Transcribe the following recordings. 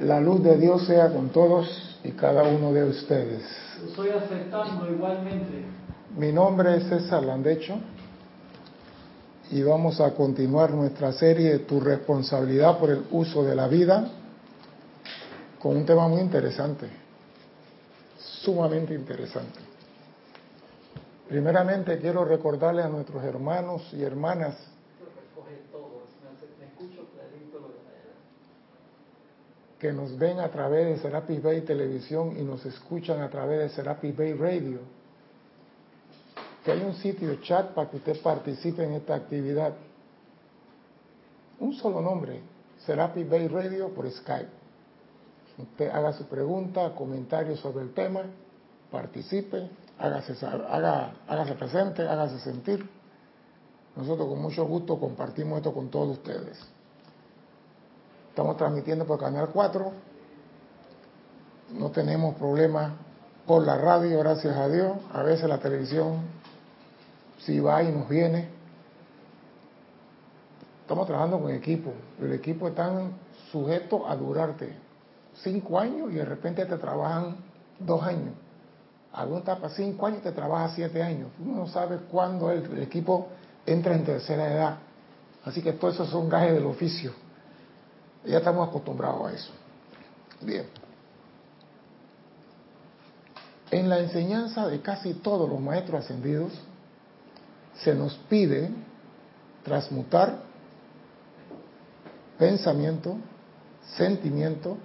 La luz de Dios sea con todos y cada uno de ustedes. Lo estoy aceptando igualmente. Mi nombre es César Landecho y vamos a continuar nuestra serie Tu responsabilidad por el uso de la vida con un tema muy interesante, sumamente interesante. Primeramente quiero recordarle a nuestros hermanos y hermanas que nos ven a través de Serapis Bay Televisión y nos escuchan a través de Serapis Bay Radio, que hay un sitio chat para que usted participe en esta actividad. Un solo nombre, Serapis Bay Radio por Skype. Usted haga su pregunta, comentario sobre el tema, participe, hágase, hágase presente, hágase sentir. Nosotros con mucho gusto compartimos esto con todos ustedes. Estamos transmitiendo por Canal 4. No tenemos problemas por la radio, gracias a Dios. A veces la televisión si va y nos viene. Estamos trabajando con equipo. El equipo está sujeto a durarte cinco años y de repente te trabajan dos años. Algunos para cinco años y te trabaja siete años. Uno no sabe cuándo el, el equipo entra en tercera edad. Así que todo eso son gajes del oficio. Ya estamos acostumbrados a eso. Bien. En la enseñanza de casi todos los maestros ascendidos, se nos pide transmutar pensamiento, sentimiento,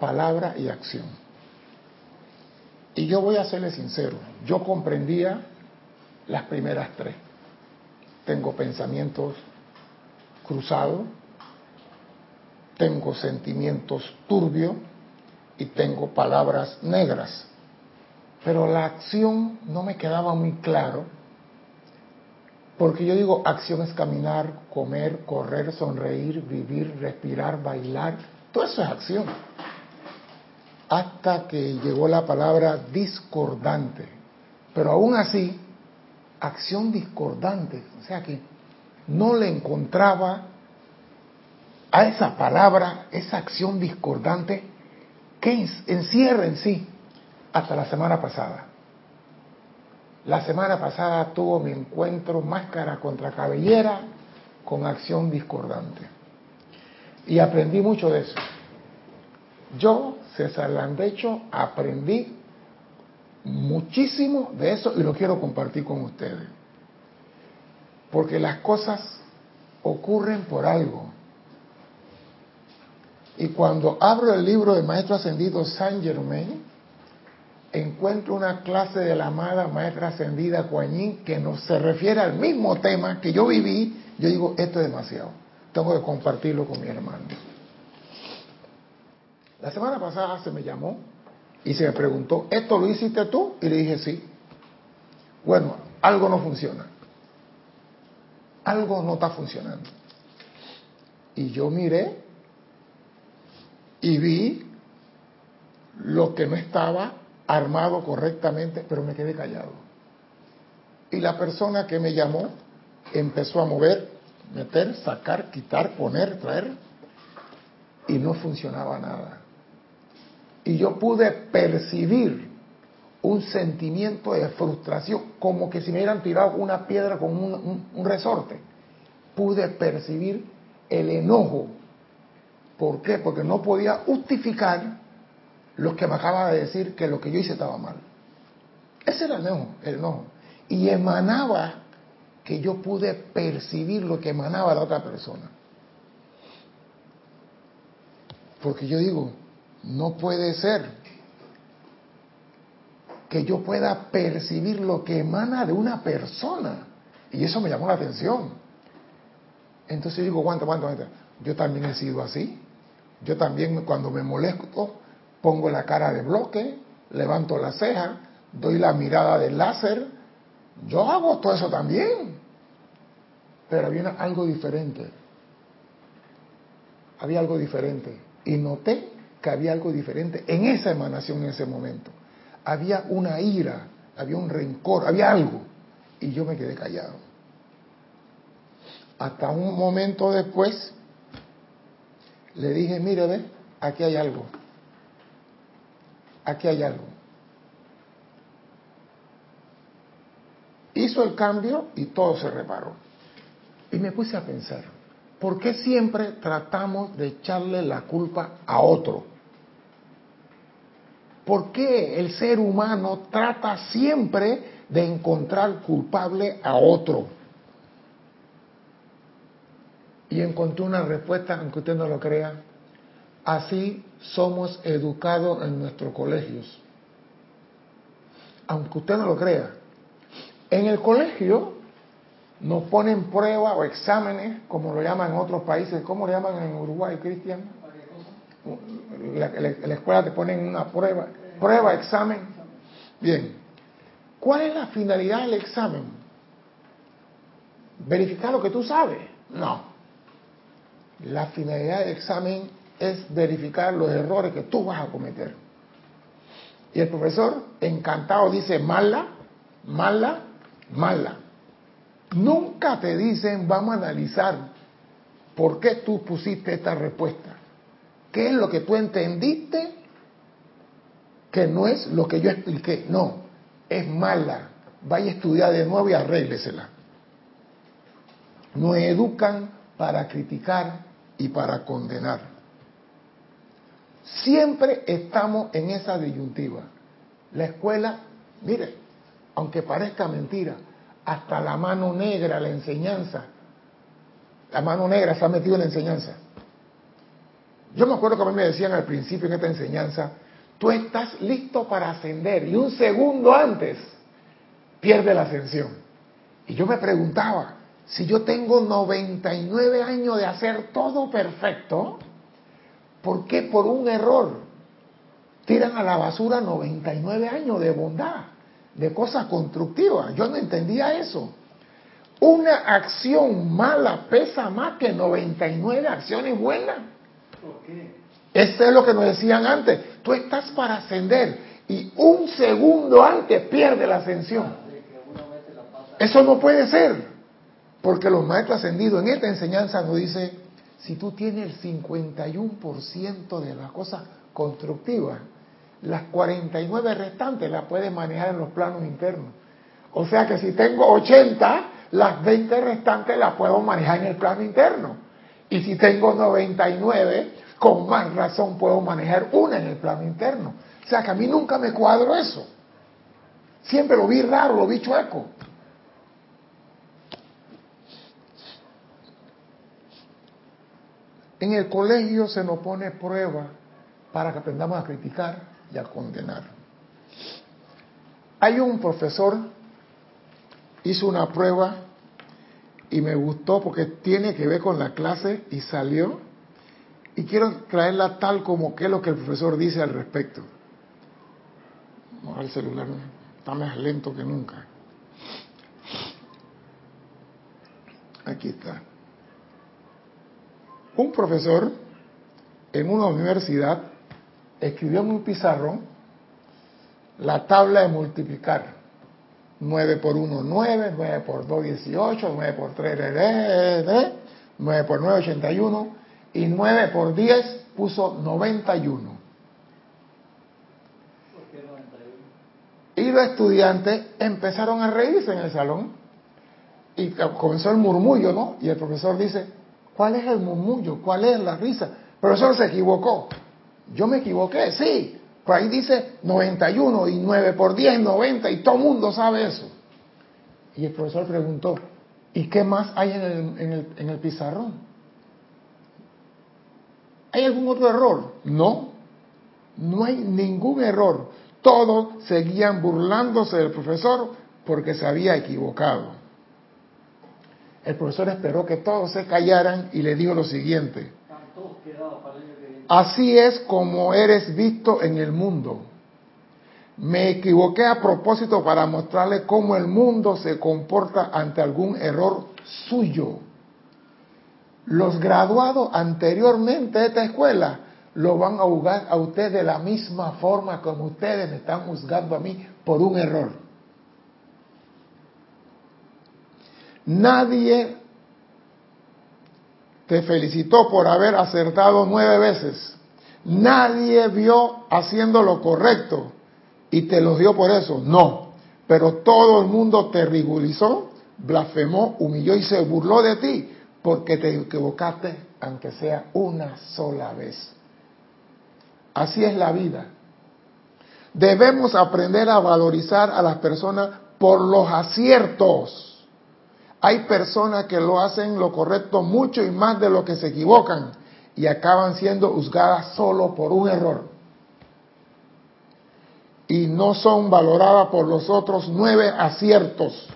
palabra y acción. Y yo voy a serle sincero, yo comprendía las primeras tres. Tengo pensamientos cruzados, tengo sentimientos turbios y tengo palabras negras. Pero la acción no me quedaba muy claro, porque yo digo, acción es caminar, comer, correr, sonreír, vivir, respirar, bailar, todo eso es acción. Hasta que llegó la palabra discordante. Pero aún así, acción discordante, o sea que no le encontraba a esa palabra, esa acción discordante que encierra en sí hasta la semana pasada. La semana pasada tuvo mi encuentro máscara contra cabellera con acción discordante. Y aprendí mucho de eso. Yo, César Landecho, aprendí muchísimo de eso y lo quiero compartir con ustedes. Porque las cosas ocurren por algo. Y cuando abro el libro del Maestro Ascendido Saint Germain, encuentro una clase de la amada Maestra Ascendida Kuan que nos se refiere al mismo tema que yo viví. Yo digo, esto es demasiado. Tengo que compartirlo con mi hermano. La semana pasada se me llamó y se me preguntó, ¿esto lo hiciste tú? Y le dije, sí. Bueno, algo no funciona. Algo no está funcionando. Y yo miré y vi lo que no estaba armado correctamente, pero me quedé callado. Y la persona que me llamó empezó a mover, meter, sacar, quitar, poner, traer, y no funcionaba nada. Y yo pude percibir un sentimiento de frustración, como que si me hubieran tirado una piedra con un, un resorte. Pude percibir el enojo ¿Por qué? Porque no podía justificar lo que me acaba de decir que lo que yo hice estaba mal. Ese era el enojo, el enojo. Y emanaba que yo pude percibir lo que emanaba la otra persona. Porque yo digo, no puede ser que yo pueda percibir lo que emana de una persona. Y eso me llamó la atención. Entonces digo, aguanta, aguanta, aguanta. Yo también he sido así. Yo también cuando me molesto pongo la cara de bloque, levanto la ceja, doy la mirada de láser. Yo hago todo eso también. Pero había algo diferente. Había algo diferente. Y noté que había algo diferente en esa emanación en ese momento. Había una ira, había un rencor, había algo. Y yo me quedé callado. Hasta un momento después le dije, mire, ve, aquí hay algo. Aquí hay algo. Hizo el cambio y todo se reparó. Y me puse a pensar, ¿por qué siempre tratamos de echarle la culpa a otro? ¿Por qué el ser humano trata siempre de encontrar culpable a otro? Y encontré una respuesta, aunque usted no lo crea. Así somos educados en nuestros colegios. Aunque usted no lo crea. En el colegio nos ponen pruebas o exámenes, como lo llaman en otros países. ¿Cómo lo llaman en Uruguay, Cristian? La, la, escuela te ponen una prueba, prueba, examen. Bien. ¿Cuál es la finalidad del examen? ¿Verificar lo que tú sabes? No. La finalidad del examen es verificar los errores que tú vas a cometer. Y el profesor, encantado, dice mala, mala, mala. Nunca te dicen, vamos a analizar por qué tú pusiste esta respuesta. ¿Qué es lo que tú entendiste que no es lo que yo expliqué? No, es mala. Vaya a estudiar de nuevo y arréglesela. Nos educan para criticar y para condenar. Siempre estamos en esa disyuntiva. La escuela, mire, aunque parezca mentira, hasta la mano negra, la enseñanza, la mano negra se ha metido en la enseñanza. Yo me acuerdo que a mí me decían al principio en esta enseñanza, tú estás listo para ascender y un segundo antes pierde la ascensión. Y yo me preguntaba, si yo tengo 99 años de hacer todo perfecto, ¿por qué por un error tiran a la basura 99 años de bondad, de cosas constructivas? Yo no entendía eso. Una acción mala pesa más que 99 acciones buenas. ¿Por qué? Eso es lo que nos decían antes. Tú estás para ascender y un segundo antes pierde la ascensión. Eso no puede ser. Porque los maestros ascendidos en esta enseñanza nos dice, si tú tienes el 51% de las cosas constructivas, las 49 restantes las puedes manejar en los planos internos. O sea que si tengo 80, las 20 restantes las puedo manejar en el plano interno. Y si tengo 99, con más razón puedo manejar una en el plano interno. O sea que a mí nunca me cuadro eso. Siempre lo vi raro, lo vi chueco. En el colegio se nos pone prueba para que aprendamos a criticar y a condenar. Hay un profesor, hizo una prueba y me gustó porque tiene que ver con la clase y salió. Y quiero traerla tal como que es lo que el profesor dice al respecto. el celular está más lento que nunca. Aquí está. Un profesor en una universidad escribió en un pizarrón la tabla de multiplicar. 9 por 1, 9, 9 por 2, 18, 9 por 3, 9 por 9, 81 y 9 por 10 puso 91. ¿Por qué 91? Y los estudiantes empezaron a reírse en el salón y comenzó el murmullo, ¿no? Y el profesor dice, ¿Cuál es el murmullo? ¿Cuál es la risa? El profesor se equivocó. Yo me equivoqué, sí. Por ahí dice 91 y 9 por 10, 90 y todo el mundo sabe eso. Y el profesor preguntó, ¿y qué más hay en el, en el, en el pizarrón? ¿Hay algún otro error? No, no hay ningún error. Todos seguían burlándose del profesor porque se había equivocado. El profesor esperó que todos se callaran y le dijo lo siguiente. Así es como eres visto en el mundo. Me equivoqué a propósito para mostrarle cómo el mundo se comporta ante algún error suyo. Los graduados anteriormente de esta escuela lo van a juzgar a usted de la misma forma como ustedes me están juzgando a mí por un error. Nadie te felicitó por haber acertado nueve veces. Nadie vio haciendo lo correcto y te los dio por eso. No. Pero todo el mundo te ridiculizó, blasfemó, humilló y se burló de ti porque te equivocaste aunque sea una sola vez. Así es la vida. Debemos aprender a valorizar a las personas por los aciertos. Hay personas que lo hacen lo correcto mucho y más de lo que se equivocan y acaban siendo juzgadas solo por un error. Y no son valoradas por los otros nueve aciertos.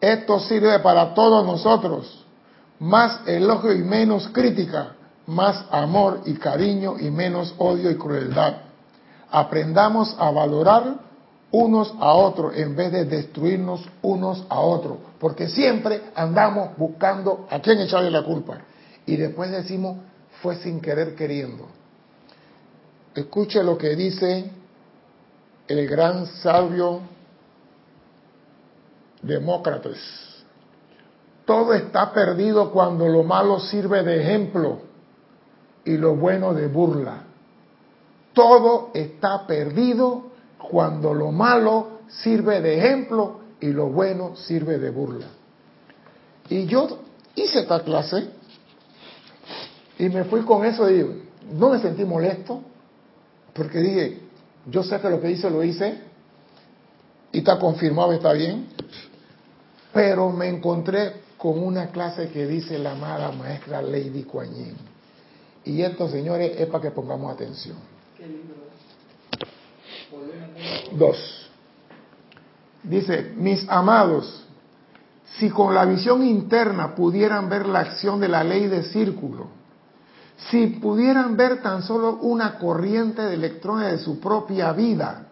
Esto sirve para todos nosotros. Más elogio y menos crítica, más amor y cariño y menos odio y crueldad. Aprendamos a valorar unos a otros en vez de destruirnos unos a otros, porque siempre andamos buscando a quién echarle la culpa. Y después decimos, fue sin querer queriendo. Escuche lo que dice el gran sabio Demócratas. Todo está perdido cuando lo malo sirve de ejemplo y lo bueno de burla. Todo está perdido cuando lo malo sirve de ejemplo y lo bueno sirve de burla. Y yo hice esta clase y me fui con eso y no me sentí molesto porque dije, yo sé que lo que hice lo hice y está confirmado, está bien, pero me encontré con una clase que dice la amada maestra Lady Kuan Y esto, señores, es para que pongamos atención. Dos. Dice, mis amados, si con la visión interna pudieran ver la acción de la ley de círculo, si pudieran ver tan solo una corriente de electrones de su propia vida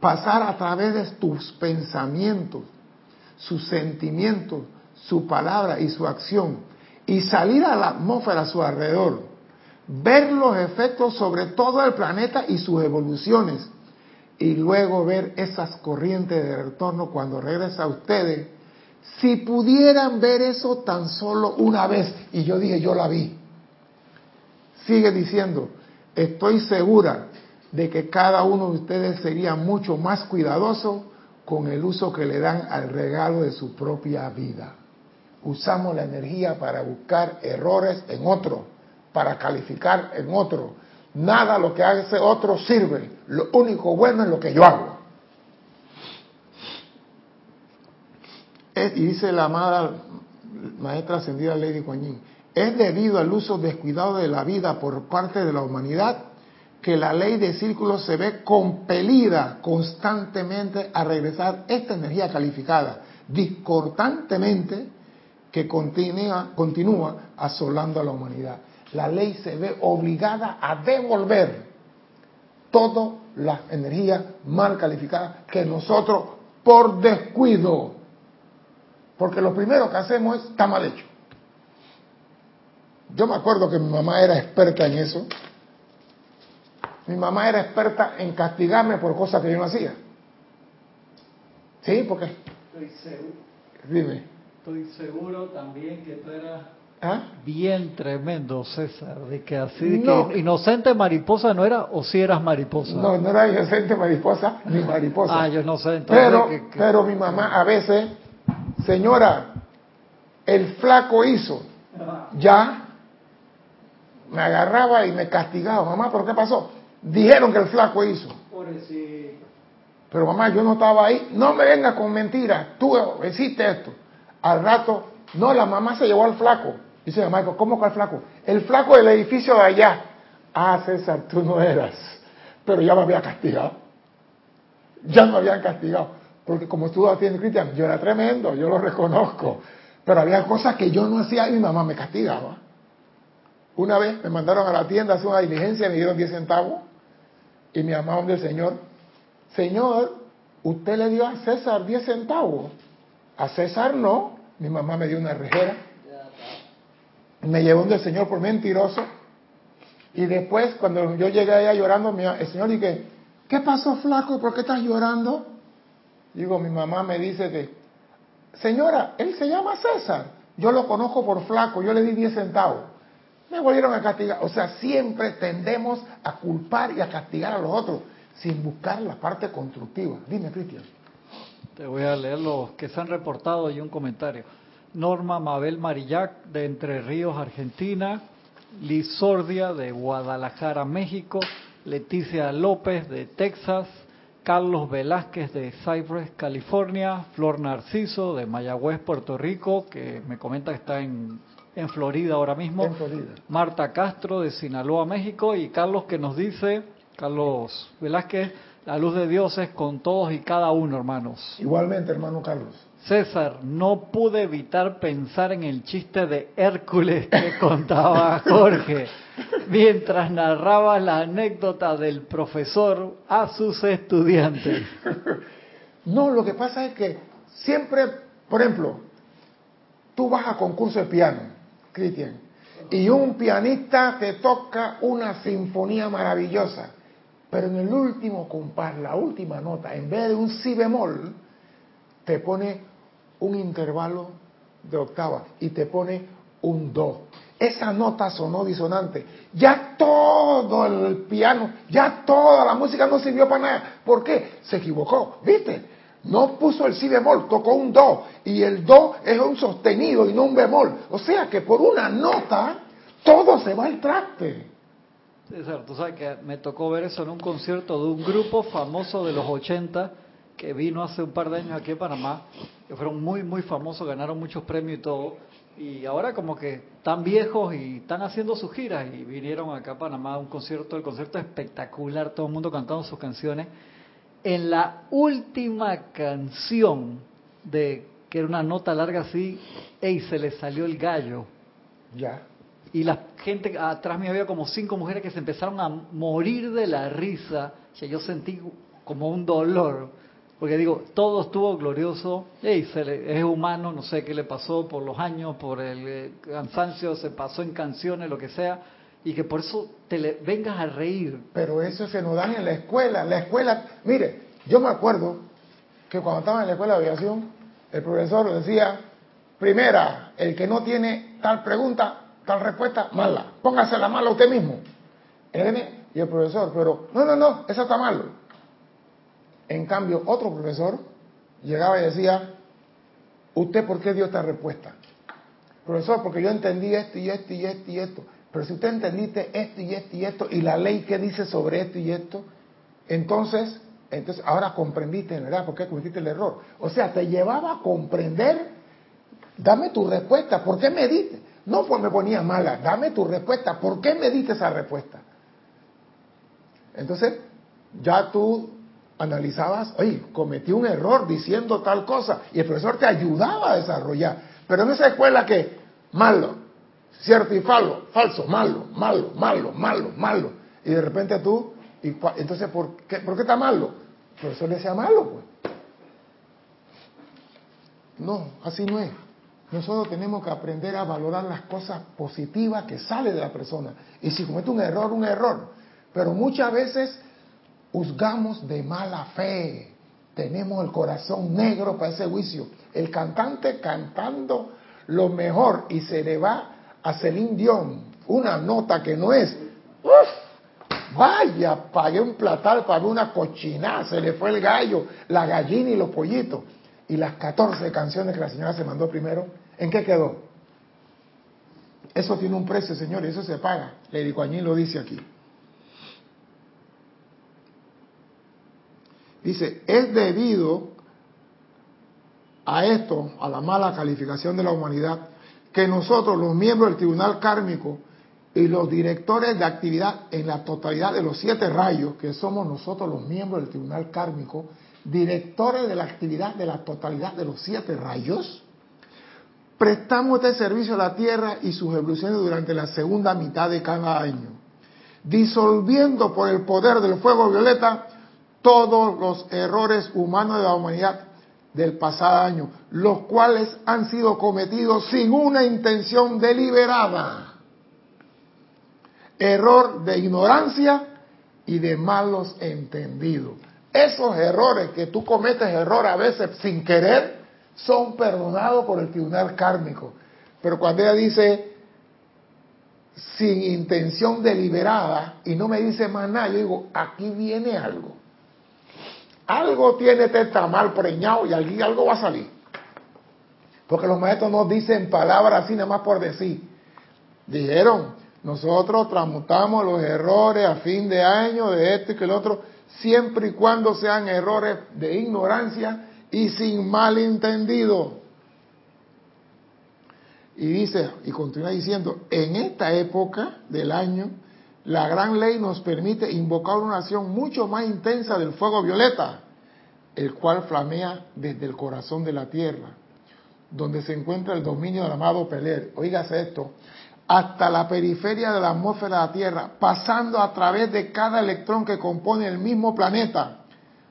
pasar a través de tus pensamientos, sus sentimientos, su palabra y su acción, y salir a la atmósfera a su alrededor, ver los efectos sobre todo el planeta y sus evoluciones, y luego ver esas corrientes de retorno cuando regresa a ustedes, si pudieran ver eso tan solo una vez, y yo dije, yo la vi, sigue diciendo, estoy segura de que cada uno de ustedes sería mucho más cuidadoso con el uso que le dan al regalo de su propia vida. Usamos la energía para buscar errores en otro, para calificar en otro. Nada lo que hace otro sirve. Lo único bueno es lo que yo hago. y dice la amada maestra ascendida Lady Kuan es debido al uso descuidado de la vida por parte de la humanidad que la ley de círculos se ve compelida constantemente a regresar esta energía calificada, discordantemente que continúa asolando a la humanidad. La ley se ve obligada a devolver toda la energía mal calificada que nosotros por descuido, porque lo primero que hacemos es está mal hecho. Yo me acuerdo que mi mamá era experta en eso, mi mamá era experta en castigarme por cosas que yo no hacía. ¿Sí? ¿Por qué? Estoy seguro. Dime. Estoy seguro también que tú eras ¿Ah? bien tremendo, César, de que así que inocente mariposa no era o si eras mariposa. No, no era inocente mariposa ni mariposa. ah, yo no sé. pero, pero mi mamá a veces, señora, el flaco hizo, ya me agarraba y me castigaba. Mamá, ¿pero qué pasó? Dijeron que el flaco hizo. Pero mamá, yo no estaba ahí. No me vengas con mentiras. Tú hiciste esto. Al rato, no, la mamá se llevó al flaco. Dice mamá, ¿cómo al flaco? El flaco del edificio de allá. Ah, César, tú no eras. Pero ya me había castigado. Ya me habían castigado. Porque como estuvo haciendo Cristian, yo era tremendo, yo lo reconozco. Pero había cosas que yo no hacía y mi mamá me castigaba. Una vez me mandaron a la tienda a hacer una diligencia y me dieron 10 centavos. Y mi mamá del Señor, Señor, usted le dio a César 10 centavos. A César no. Mi mamá me dio una rejera. Me llevó del Señor por mentiroso. Y después, cuando yo llegué allá llorando, el Señor dije, ¿qué pasó flaco? ¿Por qué estás llorando? Digo, mi mamá me dice que, señora, él se llama César. Yo lo conozco por flaco, yo le di 10 centavos. me volvieron a castigar. O sea, siempre tendemos a culpar y a castigar a los otros sin buscar la parte constructiva. Dime, Cristian. Te voy a leer los que se han reportado y un comentario. Norma Mabel Marillac de Entre Ríos, Argentina. Liz Sordia de Guadalajara, México. Leticia López de Texas. Carlos Velázquez de Cypress, California. Flor Narciso de Mayagüez, Puerto Rico, que me comenta que está en en Florida ahora mismo. Marta Castro de Sinaloa, México. Y Carlos que nos dice, Carlos Velázquez, la luz de Dios es con todos y cada uno, hermanos. Igualmente, hermano Carlos. César, no pude evitar pensar en el chiste de Hércules que contaba Jorge mientras narraba la anécdota del profesor a sus estudiantes. No, lo que pasa es que siempre, por ejemplo, tú vas a concurso de piano Cristian, y un pianista te toca una sinfonía maravillosa, pero en el último compás, la última nota, en vez de un si bemol, te pone un intervalo de octava y te pone un do. Esa nota sonó disonante. Ya todo el piano, ya toda la música no sirvió para nada. ¿Por qué? Se equivocó, ¿viste? No puso el si bemol, tocó un do. Y el do es un sostenido y no un bemol. O sea que por una nota todo se va al traste. César, tú sabes que me tocó ver eso en un concierto de un grupo famoso de los 80 que vino hace un par de años aquí en Panamá, que fueron muy, muy famosos, ganaron muchos premios y todo. Y ahora como que están viejos y están haciendo sus giras y vinieron acá a Panamá a un concierto, el concierto espectacular, todo el mundo cantando sus canciones en la última canción de que era una nota larga así, y se le salió el gallo. Ya. Y la gente atrás me había como cinco mujeres que se empezaron a morir de la risa. O yo sentí como un dolor. Porque digo, todo estuvo glorioso. Se es humano, no sé qué le pasó por los años, por el eh, cansancio, se pasó en canciones, lo que sea y que por eso te le vengas a reír. Pero eso se nos da en la escuela. La escuela, mire, yo me acuerdo que cuando estaba en la escuela de aviación, el profesor decía, primera, el que no tiene tal pregunta, tal respuesta, mala. Póngase la mala usted mismo. Y el profesor, pero no, no, no, eso está malo. En cambio, otro profesor llegaba y decía, ¿usted por qué dio esta respuesta? Profesor, porque yo entendí esto y esto y esto y esto. Pero si usted entendiste esto y esto y esto, y la ley que dice sobre esto y esto, entonces, entonces ahora comprendiste, ¿verdad? ¿Por qué cometiste el error? O sea, te llevaba a comprender, dame tu respuesta, ¿por qué me diste? No, pues me ponía mala, dame tu respuesta, ¿por qué me diste esa respuesta? Entonces, ya tú analizabas, oye, cometí un error diciendo tal cosa, y el profesor te ayudaba a desarrollar. Pero en esa escuela que, malo, cierto y falso, falso, malo, malo, malo, malo, malo. Y de repente tú, y, entonces, ¿por qué, ¿por qué está malo? Por eso le sea malo, pues. No, así no es. Nosotros tenemos que aprender a valorar las cosas positivas que salen de la persona. Y si comete un error, un error. Pero muchas veces juzgamos de mala fe. Tenemos el corazón negro para ese juicio. El cantante cantando lo mejor y se le va a Celine Dion una nota que no es, ¡uf! Vaya, pagué un platal, pagué una cochinada, se le fue el gallo, la gallina y los pollitos. Y las 14 canciones que la señora se mandó primero, ¿en qué quedó? Eso tiene un precio, señor, eso se paga. Lady Coañín lo dice aquí. Dice, es debido a esto, a la mala calificación de la humanidad, que nosotros, los miembros del Tribunal Kármico y los directores de actividad en la totalidad de los siete rayos, que somos nosotros los miembros del Tribunal Kármico, directores de la actividad de la totalidad de los siete rayos, prestamos este servicio a la Tierra y sus evoluciones durante la segunda mitad de cada año, disolviendo por el poder del fuego violeta todos los errores humanos de la humanidad del pasado año, los cuales han sido cometidos sin una intención deliberada. Error de ignorancia y de malos entendidos. Esos errores que tú cometes error a veces sin querer son perdonados por el tribunal kármico. Pero cuando ella dice, sin intención deliberada y no me dice más nada, yo digo, aquí viene algo. Algo tiene este tamal preñado y algo va a salir. Porque los maestros no dicen palabras así nada más por decir. Dijeron, nosotros transmutamos los errores a fin de año de esto y que el otro, siempre y cuando sean errores de ignorancia y sin malentendido. Y dice, y continúa diciendo, en esta época del año, la gran ley nos permite invocar una acción mucho más intensa del fuego violeta, el cual flamea desde el corazón de la tierra, donde se encuentra el dominio del amado Peler. Oígase esto, hasta la periferia de la atmósfera de la Tierra, pasando a través de cada electrón que compone el mismo planeta,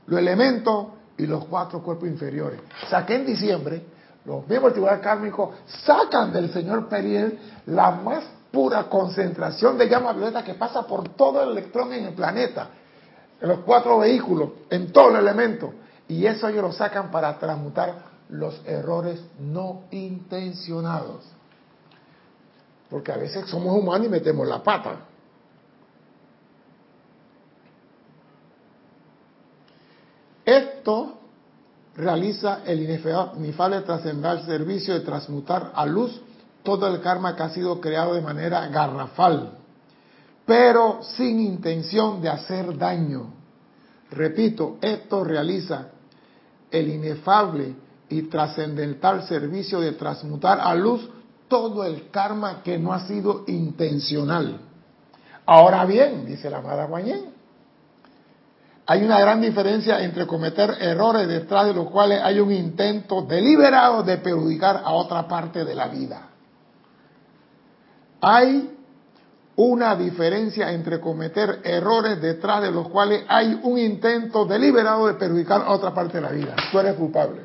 los elementos y los cuatro cuerpos inferiores. O sea que en diciembre los mismos tribunales kármicos sacan del señor Periel la más pura concentración de llama violeta que pasa por todo el electrón en el planeta, en los cuatro vehículos, en todo el elemento. Y eso ellos lo sacan para transmutar los errores no intencionados. Porque a veces somos humanos y metemos la pata. Esto realiza el inefable trascendental servicio de transmutar a luz todo el karma que ha sido creado de manera garrafal, pero sin intención de hacer daño. Repito, esto realiza el inefable y trascendental servicio de transmutar a luz todo el karma que no ha sido intencional. Ahora bien, dice la amada Guanyen, hay una gran diferencia entre cometer errores detrás de los cuales hay un intento deliberado de perjudicar a otra parte de la vida. Hay una diferencia entre cometer errores detrás de los cuales hay un intento deliberado de perjudicar a otra parte de la vida. Tú eres culpable.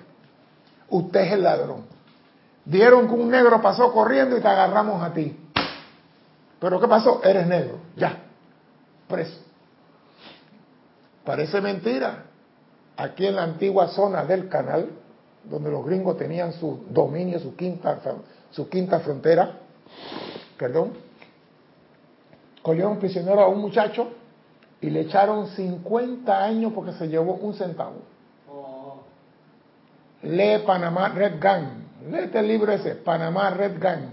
Usted es el ladrón. Dieron que un negro pasó corriendo y te agarramos a ti. Pero ¿qué pasó? Eres negro. Ya. Preso. Parece mentira. Aquí en la antigua zona del canal, donde los gringos tenían su dominio, su quinta, su quinta frontera, perdón, cogieron prisionero a un muchacho y le echaron 50 años porque se llevó un centavo. Oh. Lee Panamá Red Gang, Léete el libro ese, Panamá Red Gang.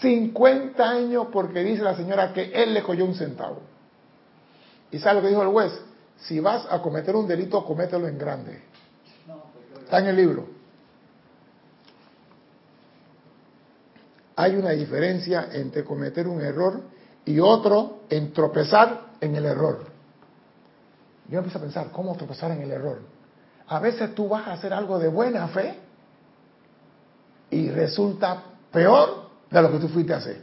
50 años porque dice la señora que él le cogió un centavo. ¿Y sabe lo que dijo el juez? Si vas a cometer un delito, comételo en grande. Está en el libro. Hay una diferencia entre cometer un error y otro en tropezar en el error. Yo empiezo a pensar, ¿cómo tropezar en el error? A veces tú vas a hacer algo de buena fe y resulta peor de lo que tú fuiste a hacer.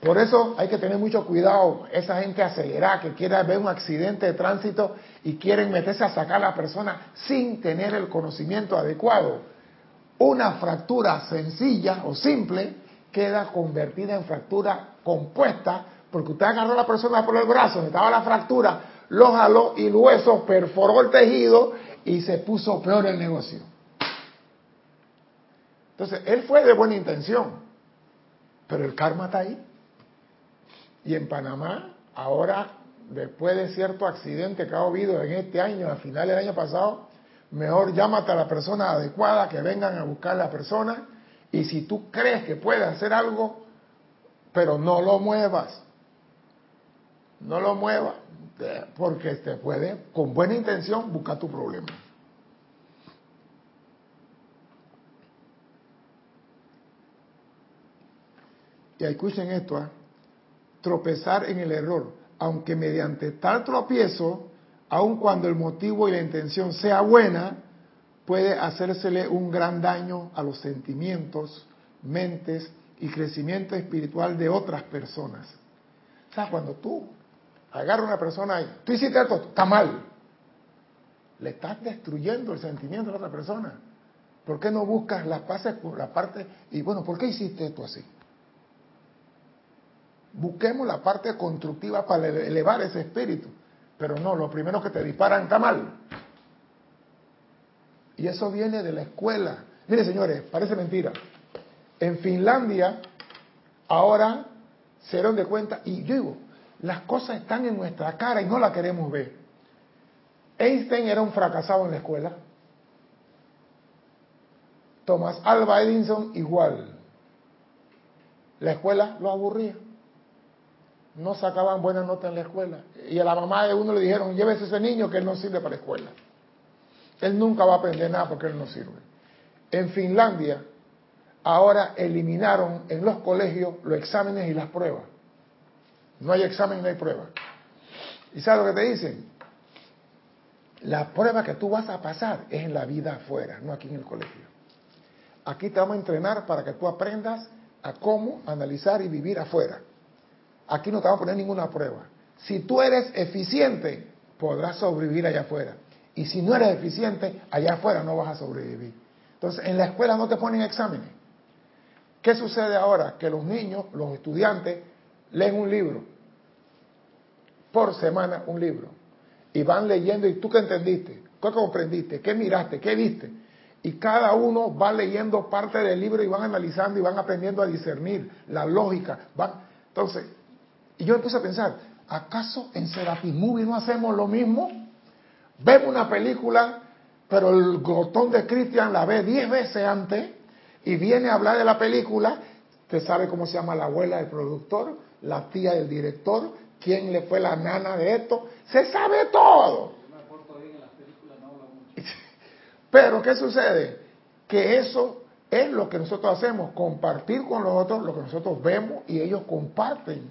Por eso hay que tener mucho cuidado, esa gente acelerada que quiere ver un accidente de tránsito y quieren meterse a sacar a la persona sin tener el conocimiento adecuado. Una fractura sencilla o simple queda convertida en fractura compuesta porque usted agarró a la persona por el brazo, estaba la fractura, lo jaló y el hueso perforó el tejido y se puso peor el negocio. Entonces, él fue de buena intención, pero el karma está ahí. Y en Panamá, ahora, después de cierto accidente que ha habido en este año, a final del año pasado, mejor llámate a la persona adecuada, que vengan a buscar a la persona, y si tú crees que puede hacer algo, pero no lo muevas, no lo muevas, porque te puede, con buena intención, buscar tu problema. y escuchen esto, ¿ah? tropezar en el error, aunque mediante tal tropiezo, aun cuando el motivo y la intención sea buena, puede hacérsele un gran daño a los sentimientos, mentes y crecimiento espiritual de otras personas. O sea, cuando tú agarras a una persona y tú hiciste esto, está mal, le estás destruyendo el sentimiento de la otra persona. ¿Por qué no buscas las paces por la parte? Y bueno, ¿por qué hiciste esto así? Busquemos la parte constructiva para elevar ese espíritu. Pero no, lo primero que te disparan está mal. Y eso viene de la escuela. Mire, señores, parece mentira. En Finlandia, ahora se dieron de cuenta, y digo, las cosas están en nuestra cara y no las queremos ver. Einstein era un fracasado en la escuela. Thomas Alva Edison igual. La escuela lo aburría. No sacaban buenas notas en la escuela. Y a la mamá de uno le dijeron, llévese ese niño que él no sirve para la escuela. Él nunca va a aprender nada porque él no sirve. En Finlandia, ahora eliminaron en los colegios los exámenes y las pruebas. No hay examen, no hay prueba. ¿Y sabes lo que te dicen? La prueba que tú vas a pasar es en la vida afuera, no aquí en el colegio. Aquí te vamos a entrenar para que tú aprendas a cómo analizar y vivir afuera. Aquí no te vamos a poner ninguna prueba. Si tú eres eficiente, podrás sobrevivir allá afuera. Y si no eres eficiente, allá afuera no vas a sobrevivir. Entonces, en la escuela no te ponen exámenes. ¿Qué sucede ahora? Que los niños, los estudiantes, leen un libro. Por semana un libro. Y van leyendo, ¿y tú qué entendiste? ¿Qué comprendiste? ¿Qué miraste? ¿Qué viste? Y cada uno va leyendo parte del libro y van analizando y van aprendiendo a discernir la lógica. Entonces, y yo empiezo a pensar, ¿acaso en Serapis Movie no hacemos lo mismo? Vemos una película, pero el glotón de Cristian la ve diez veces antes y viene a hablar de la película. Usted sabe cómo se llama la abuela del productor, la tía del director, quién le fue la nana de esto. Se sabe todo. Pero ¿qué sucede? Que eso es lo que nosotros hacemos, compartir con los otros lo que nosotros vemos y ellos comparten.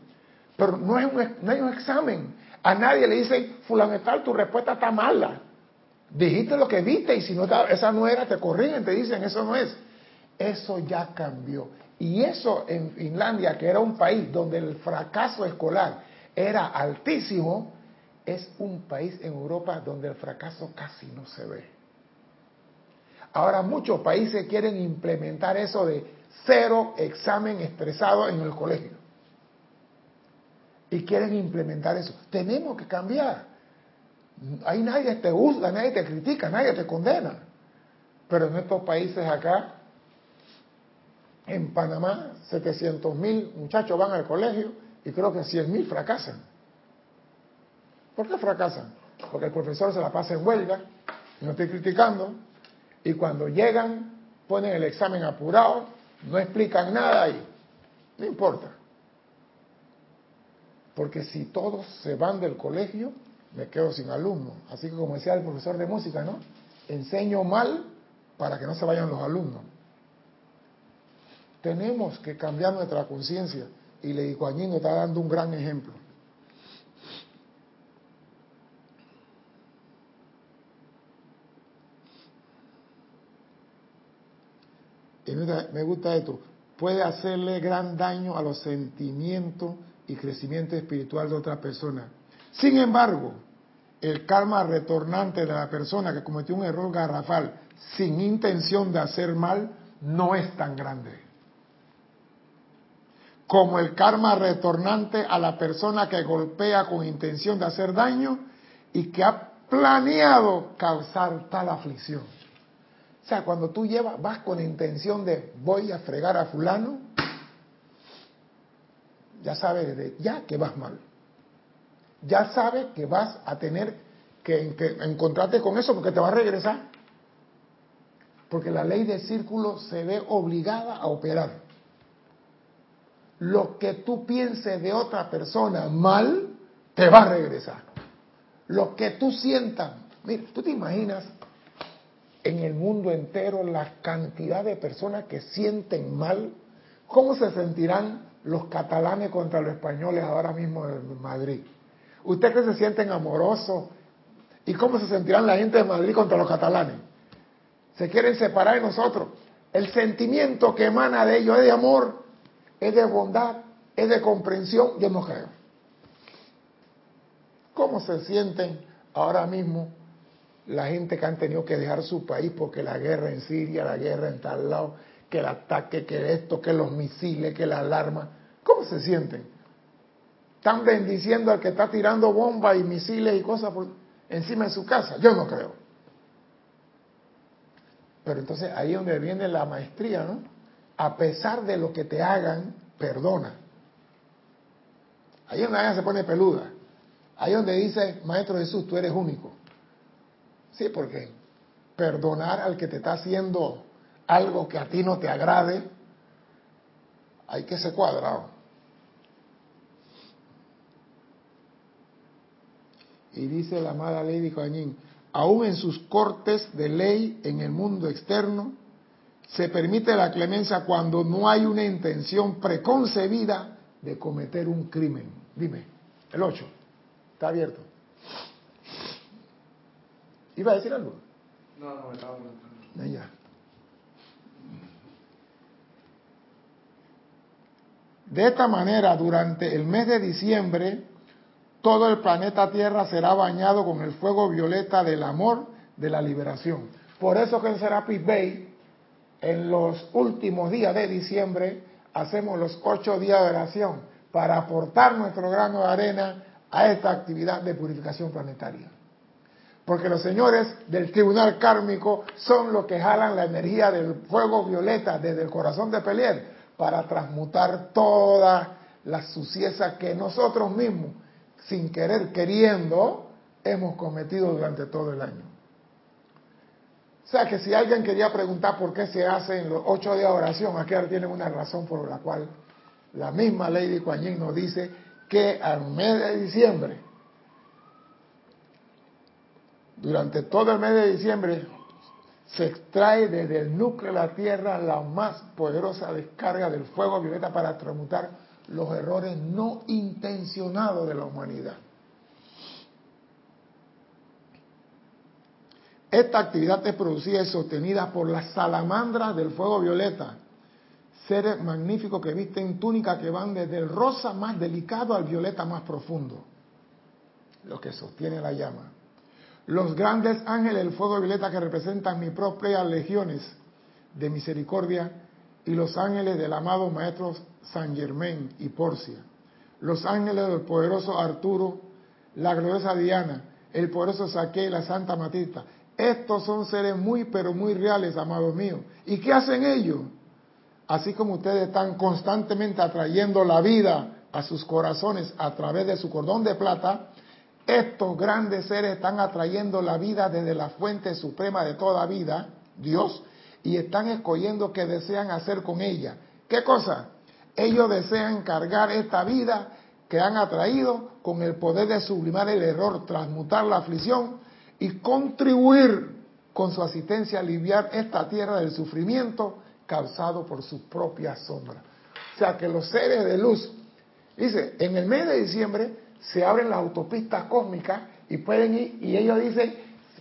Pero no, es un, no hay un examen. A nadie le dicen, fulano tu respuesta está mala. Dijiste lo que viste y si no esa no era, te corrigen, te dicen, eso no es. Eso ya cambió. Y eso en Finlandia, que era un país donde el fracaso escolar era altísimo, es un país en Europa donde el fracaso casi no se ve. Ahora muchos países quieren implementar eso de cero examen estresado en el colegio. Y quieren implementar eso. Tenemos que cambiar. Ahí nadie te usa, nadie te critica, nadie te condena. Pero en estos países acá, en Panamá, 700 mil muchachos van al colegio y creo que 100 mil fracasan. ¿Por qué fracasan? Porque el profesor se la pasa en huelga, no estoy criticando, y cuando llegan ponen el examen apurado, no explican nada y no importa. Porque si todos se van del colegio, me quedo sin alumnos. Así que como decía el profesor de música, ¿no? Enseño mal para que no se vayan los alumnos. Tenemos que cambiar nuestra conciencia y le digo, nos está dando un gran ejemplo. Y me gusta esto, puede hacerle gran daño a los sentimientos y crecimiento espiritual de otra persona. Sin embargo, el karma retornante de la persona que cometió un error garrafal sin intención de hacer mal no es tan grande como el karma retornante a la persona que golpea con intención de hacer daño y que ha planeado causar tal aflicción. O sea, cuando tú llevas, vas con intención de voy a fregar a fulano, ya sabes ya que vas mal. Ya sabes que vas a tener que, encontrarte con eso porque te va a regresar. Porque la ley de círculo se ve obligada a operar lo que tú pienses de otra persona mal, te va a regresar. Lo que tú sientas, mira, tú te imaginas en el mundo entero la cantidad de personas que sienten mal, ¿cómo se sentirán los catalanes contra los españoles ahora mismo en Madrid? ¿Ustedes que se sienten amorosos? ¿Y cómo se sentirán la gente de Madrid contra los catalanes? Se quieren separar de nosotros. El sentimiento que emana de ellos es de amor es de bondad, es de comprensión, yo no creo. ¿Cómo se sienten ahora mismo la gente que han tenido que dejar su país porque la guerra en Siria, la guerra en tal lado, que el ataque, que esto, que los misiles, que la alarma? ¿Cómo se sienten? ¿Están bendiciendo al que está tirando bombas y misiles y cosas por encima de su casa? Yo no creo. Pero entonces ahí es donde viene la maestría, ¿no? a pesar de lo que te hagan, perdona. Ahí en la se pone peluda. Ahí donde dice, Maestro Jesús, tú eres único. Sí, porque perdonar al que te está haciendo algo que a ti no te agrade, hay que ser cuadrado. Y dice la amada Lady Coañín, aún en sus cortes de ley en el mundo externo, se permite la clemencia cuando no hay una intención preconcebida de cometer un crimen. Dime, el 8, está abierto. ¿Iba a decir algo? No, no, estaba preguntando. Ya. De esta manera, durante el mes de diciembre, todo el planeta Tierra será bañado con el fuego violeta del amor de la liberación. Por eso que en Serapis Bay, en los últimos días de diciembre, hacemos los ocho días de oración para aportar nuestro grano de arena a esta actividad de purificación planetaria. Porque los señores del tribunal kármico son los que jalan la energía del fuego violeta desde el corazón de Pelier para transmutar toda la suciedad que nosotros mismos sin querer queriendo, hemos cometido durante todo el año. O sea que si alguien quería preguntar por qué se hacen los ocho días de oración, aquí ahora tienen una razón por la cual la misma Lady Kuan Yin nos dice que al mes de diciembre, durante todo el mes de diciembre, se extrae desde el núcleo de la Tierra la más poderosa descarga del fuego violeta para transmutar los errores no intencionados de la humanidad. Esta actividad es producida y sostenida por las salamandras del fuego violeta, seres magníficos que visten túnicas que van desde el rosa más delicado al violeta más profundo, lo que sostiene la llama. Los grandes ángeles del fuego violeta que representan mis propias legiones de misericordia y los ángeles del amado Maestro San Germain y Porcia, los ángeles del poderoso Arturo, la gloriosa Diana, el poderoso Saque y la Santa Matita. Estos son seres muy, pero muy reales, amados míos. ¿Y qué hacen ellos? Así como ustedes están constantemente atrayendo la vida a sus corazones a través de su cordón de plata, estos grandes seres están atrayendo la vida desde la fuente suprema de toda vida, Dios, y están escogiendo qué desean hacer con ella. ¿Qué cosa? Ellos desean cargar esta vida que han atraído con el poder de sublimar el error, transmutar la aflicción y contribuir con su asistencia a aliviar esta tierra del sufrimiento causado por su propia sombra. O sea que los seres de luz, dice, en el mes de diciembre se abren las autopistas cósmicas y pueden ir, y ellos dicen,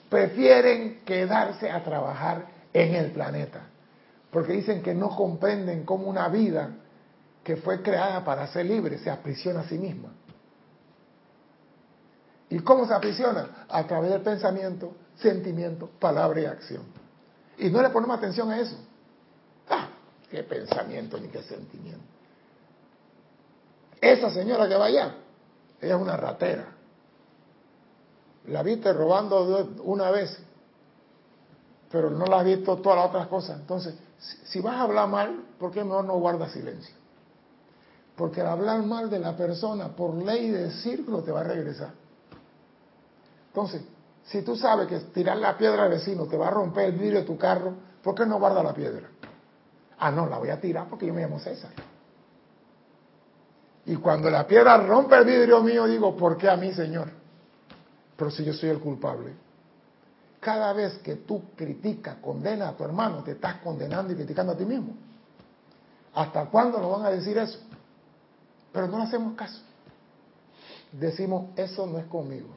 prefieren quedarse a trabajar en el planeta, porque dicen que no comprenden cómo una vida que fue creada para ser libre se aprisiona a sí misma. ¿Y cómo se aprisiona? A través del pensamiento, sentimiento, palabra y acción. Y no le ponemos atención a eso. Ah, qué pensamiento ni qué sentimiento. Esa señora que va allá, ella es una ratera. La viste robando una vez, pero no la has visto todas las otras cosas. Entonces, si vas a hablar mal, ¿por qué mejor no guarda silencio? Porque al hablar mal de la persona, por ley de círculo, te va a regresar. Entonces, si tú sabes que tirar la piedra al vecino te va a romper el vidrio de tu carro, ¿por qué no guarda la piedra? Ah, no, la voy a tirar porque yo me llamo César. Y cuando la piedra rompe el vidrio mío, digo, ¿por qué a mí, Señor? Pero si yo soy el culpable. Cada vez que tú criticas, condenas a tu hermano, te estás condenando y criticando a ti mismo. ¿Hasta cuándo nos van a decir eso? Pero no hacemos caso. Decimos, eso no es conmigo.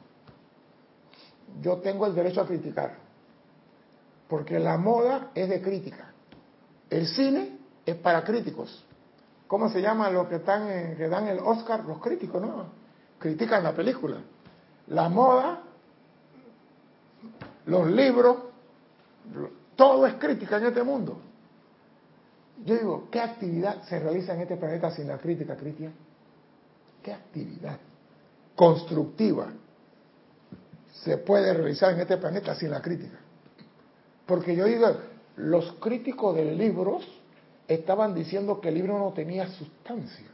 Yo tengo el derecho a criticar. Porque la moda es de crítica. El cine es para críticos. ¿Cómo se llama los que, están que dan el Oscar? Los críticos, ¿no? Critican la película. La moda, los libros, todo es crítica en este mundo. Yo digo, ¿qué actividad se realiza en este planeta sin la crítica, Cristian? ¿Qué actividad constructiva se puede realizar en este planeta sin la crítica? Porque yo digo, los críticos de libros estaban diciendo que el libro no tenía sustancia,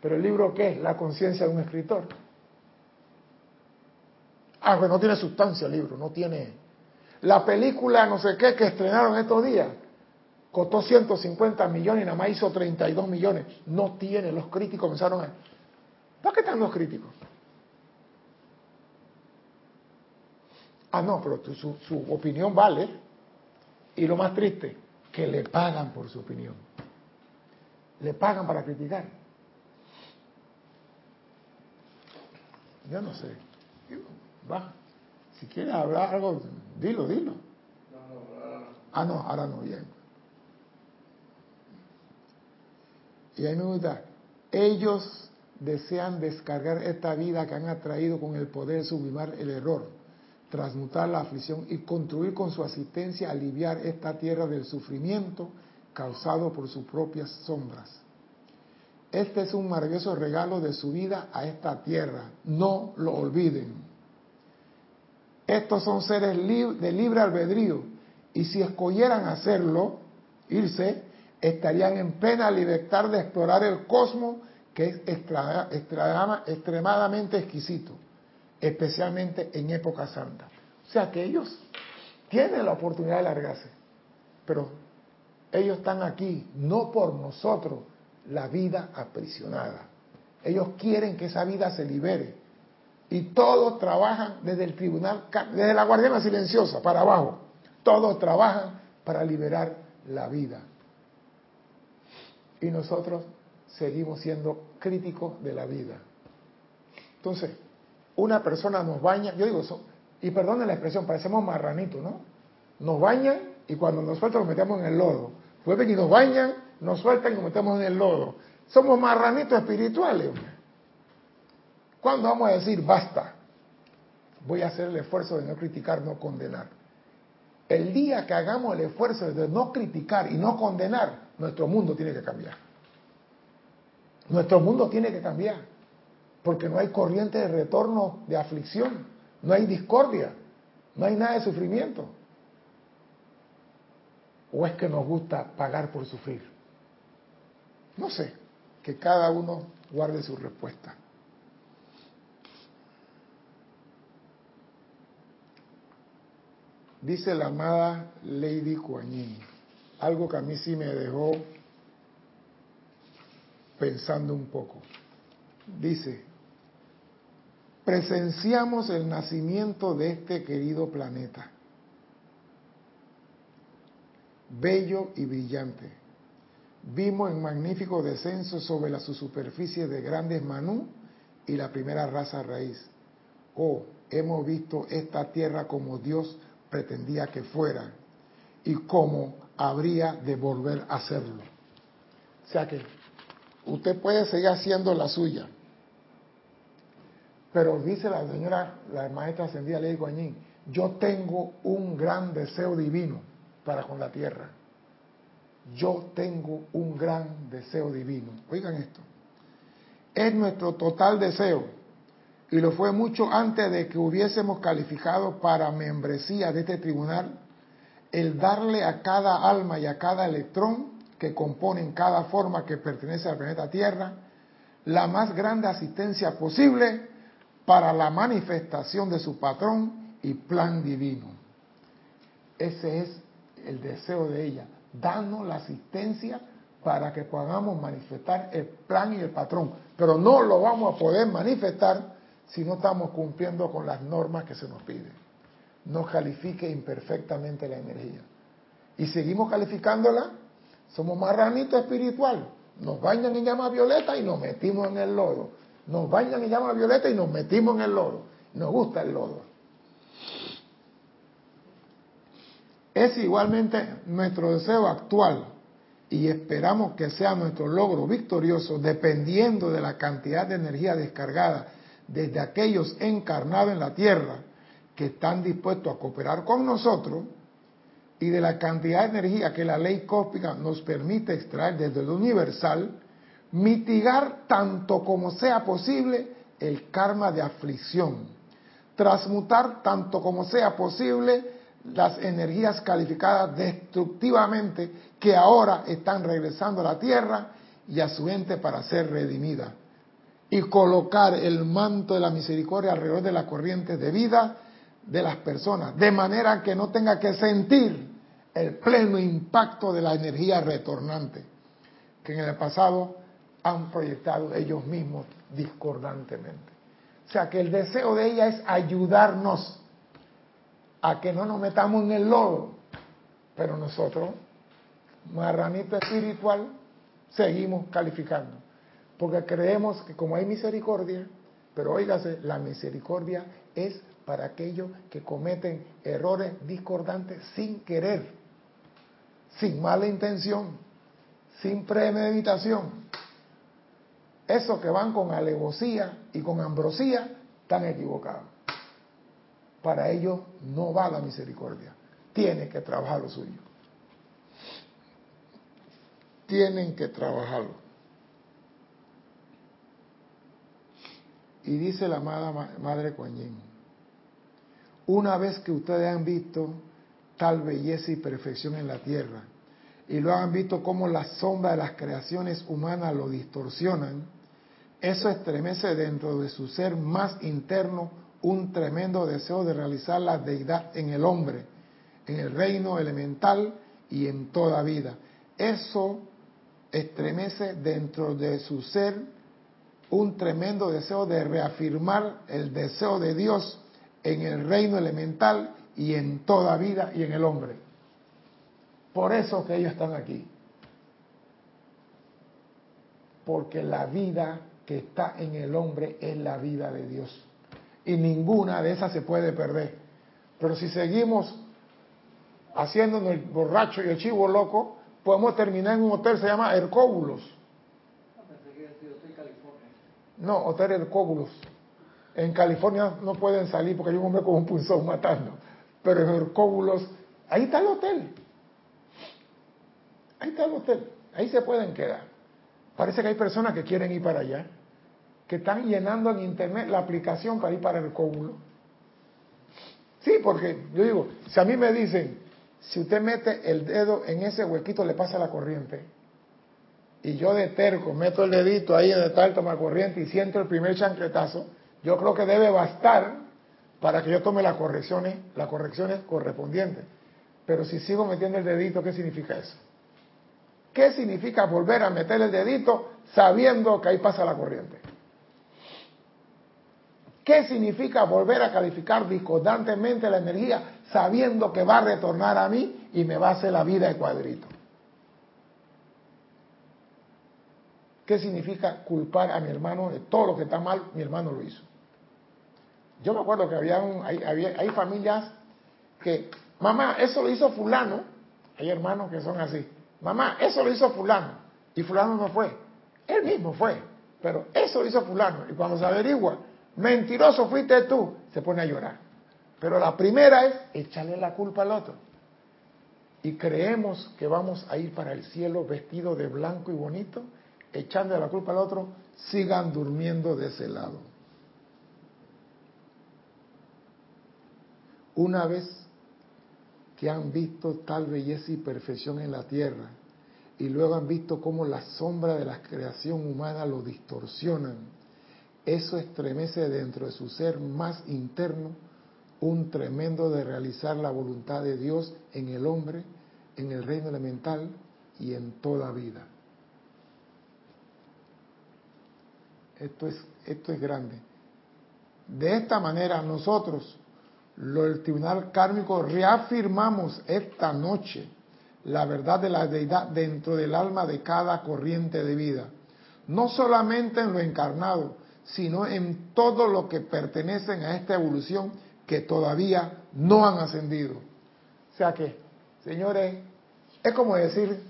Pero el libro, ¿qué es? La conciencia de un escritor. Ah, pues no tiene sustancia el libro, no tiene. La película, no sé qué, que estrenaron estos días, costó 150 millones y nada más hizo 32 millones. No tiene, los críticos comenzaron a... ¿Para qué están los críticos? Ah, no, pero su, su opinión vale. Y lo más triste, que le pagan por su opinión. Le pagan para criticar. Yo no sé. Va. Si quieres hablar algo, dilo, dilo. Ah, no, ahora no, bien. Y ahí me gusta. Ellos desean descargar esta vida que han atraído con el poder sublimar el error, transmutar la aflicción y construir con su asistencia aliviar esta tierra del sufrimiento causado por sus propias sombras. Este es un maravilloso regalo de su vida a esta tierra. No lo olviden. Estos son seres de libre albedrío y si escogieran hacerlo, irse, estarían en plena libertad de explorar el cosmos que es extremadamente exquisito, especialmente en época santa. O sea que ellos tienen la oportunidad de largarse, pero ellos están aquí no por nosotros, la vida aprisionada. Ellos quieren que esa vida se libere. Y todos trabajan desde el tribunal, desde la guardiana silenciosa para abajo. Todos trabajan para liberar la vida. Y nosotros seguimos siendo críticos de la vida. Entonces, una persona nos baña, yo digo eso, y perdonen la expresión, parecemos marranitos, ¿no? Nos bañan y cuando nos sueltan nos metemos en el lodo. Vuelven y nos bañan, nos sueltan y nos metemos en el lodo. Somos marranitos espirituales. ¿Cuándo vamos a decir basta? Voy a hacer el esfuerzo de no criticar, no condenar. El día que hagamos el esfuerzo de no criticar y no condenar, nuestro mundo tiene que cambiar. Nuestro mundo tiene que cambiar, porque no hay corriente de retorno de aflicción, no hay discordia, no hay nada de sufrimiento. ¿O es que nos gusta pagar por sufrir? No sé, que cada uno guarde su respuesta. Dice la amada Lady Kuan algo que a mí sí me dejó pensando un poco. Dice, presenciamos el nacimiento de este querido planeta, bello y brillante. Vimos en magnífico descenso sobre la superficie de grandes Manú y la primera raza raíz. Oh, hemos visto esta tierra como Dios pretendía que fuera y cómo habría de volver a hacerlo. O sea que Usted puede seguir haciendo la suya. Pero dice la señora, la maestra ascendida Ley Guanyin, yo tengo un gran deseo divino para con la tierra. Yo tengo un gran deseo divino. Oigan esto. Es nuestro total deseo, y lo fue mucho antes de que hubiésemos calificado para membresía de este tribunal, el darle a cada alma y a cada electrón que componen cada forma que pertenece al planeta Tierra, la más grande asistencia posible para la manifestación de su patrón y plan divino. Ese es el deseo de ella, darnos la asistencia para que podamos manifestar el plan y el patrón. Pero no lo vamos a poder manifestar si no estamos cumpliendo con las normas que se nos piden. No califique imperfectamente la energía. Y seguimos calificándola somos marranitos espiritual. Nos bañan en llama violeta y nos metimos en el lodo. Nos bañan en llama violeta y nos metimos en el lodo. Nos gusta el lodo. Es igualmente nuestro deseo actual y esperamos que sea nuestro logro victorioso dependiendo de la cantidad de energía descargada desde aquellos encarnados en la tierra que están dispuestos a cooperar con nosotros y de la cantidad de energía que la ley cósmica nos permite extraer desde lo universal, mitigar tanto como sea posible el karma de aflicción, transmutar tanto como sea posible las energías calificadas destructivamente que ahora están regresando a la tierra y a su ente para ser redimida, y colocar el manto de la misericordia alrededor de la corriente de vida de las personas, de manera que no tenga que sentir el pleno impacto de la energía retornante que en el pasado han proyectado ellos mismos discordantemente. O sea que el deseo de ella es ayudarnos a que no nos metamos en el lodo, pero nosotros, marranito espiritual, seguimos calificando, porque creemos que como hay misericordia, pero óigase, la misericordia es para aquellos que cometen errores discordantes sin querer, sin mala intención, sin premeditación. Esos que van con alevosía y con ambrosía están equivocados. Para ellos no va la misericordia. Tienen que trabajar lo suyo. Tienen que trabajarlo. Y dice la amada Madre Coañín, una vez que ustedes han visto tal belleza y perfección en la tierra, y lo han visto como la sombra de las creaciones humanas lo distorsionan, eso estremece dentro de su ser más interno un tremendo deseo de realizar la deidad en el hombre, en el reino elemental y en toda vida. Eso estremece dentro de su ser un tremendo deseo de reafirmar el deseo de Dios en el reino elemental y en toda vida y en el hombre. Por eso que ellos están aquí. Porque la vida que está en el hombre es la vida de Dios. Y ninguna de esas se puede perder. Pero si seguimos haciéndonos el borracho y el chivo loco, podemos terminar en un hotel, se llama Hercóbulos. No, Hotel Hercóbulos. En California no pueden salir porque hay un hombre con un punzón matando. Pero en Hercóbulos, ahí está el hotel. Ahí está el hotel, ahí se pueden quedar. Parece que hay personas que quieren ir para allá, que están llenando en internet la aplicación para ir para el cómulo. Sí, porque yo digo, si a mí me dicen, si usted mete el dedo en ese huequito le pasa la corriente, y yo de terco meto el dedito ahí el tal toma corriente y siento el primer chancletazo, yo creo que debe bastar para que yo tome las correcciones, las correcciones correspondientes. Pero si sigo metiendo el dedito, ¿qué significa eso? ¿Qué significa volver a meter el dedito sabiendo que ahí pasa la corriente? ¿Qué significa volver a calificar discordantemente la energía sabiendo que va a retornar a mí y me va a hacer la vida de cuadrito? ¿Qué significa culpar a mi hermano de todo lo que está mal? Mi hermano lo hizo. Yo me acuerdo que había, hay familias que, mamá, eso lo hizo fulano. Hay hermanos que son así. Mamá, eso lo hizo fulano. Y fulano no fue. Él mismo fue. Pero eso lo hizo fulano. Y cuando se averigua, mentiroso fuiste tú, se pone a llorar. Pero la primera es echarle la culpa al otro. Y creemos que vamos a ir para el cielo vestido de blanco y bonito, echando la culpa al otro, sigan durmiendo de ese lado. Una vez que han visto tal belleza y perfección en la tierra y luego han visto cómo la sombra de la creación humana lo distorsionan, eso estremece dentro de su ser más interno un tremendo de realizar la voluntad de Dios en el hombre, en el reino elemental y en toda vida. Esto es, esto es grande. De esta manera nosotros lo del tribunal kármico, reafirmamos esta noche la verdad de la deidad dentro del alma de cada corriente de vida. No solamente en lo encarnado, sino en todo lo que pertenecen a esta evolución que todavía no han ascendido. O sea que, señores, es como decir,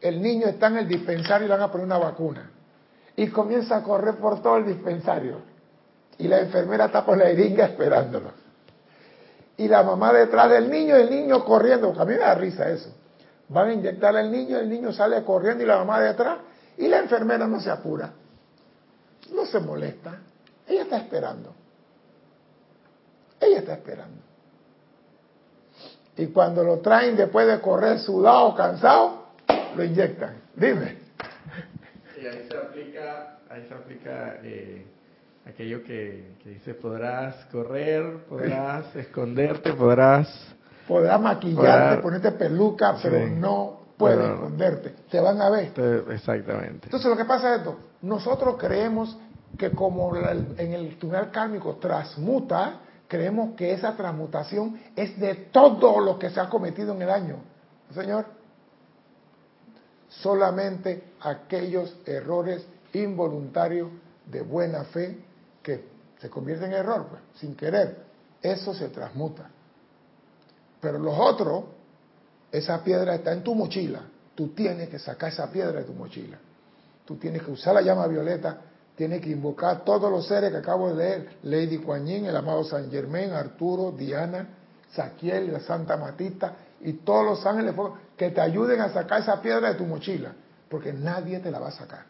el niño está en el dispensario y le van a poner una vacuna. Y comienza a correr por todo el dispensario y la enfermera está por la jeringa esperándolo. Y la mamá detrás del niño, el niño corriendo, a mí me da risa eso. Van a inyectar al niño, el niño sale corriendo y la mamá detrás, y la enfermera no se apura, no se molesta, ella está esperando. Ella está esperando. Y cuando lo traen después de correr sudado, cansado, lo inyectan. Dime. Y ahí se aplica ahí se aplica eh, aquello que, dice, podrás correr, podrás esconderte, podrás... Podrás maquillarte, ponerte peluca, pero no puedes esconderte. Te van a ver. Exactamente. Entonces lo que pasa es esto. Nosotros creemos que como en el túnel kármico transmuta, creemos que esa transmutación es de todo lo que se ha cometido en el año. Señor, solamente aquellos errores involuntarios de buena fe que se convierten en error, pues, sin querer, eso se transmuta. Pero los otros, esa piedra está en tu mochila, tú tienes que sacar esa piedra de tu mochila. Tú tienes que usar la llama violeta tiene que invocar todos los seres que acabo de leer, Lady Kuan Yin, el amado San Germain, Arturo, Diana, Saquiel, la Santa Matita y todos los ángeles que te ayuden a sacar esa piedra de tu mochila, porque nadie te la va a sacar.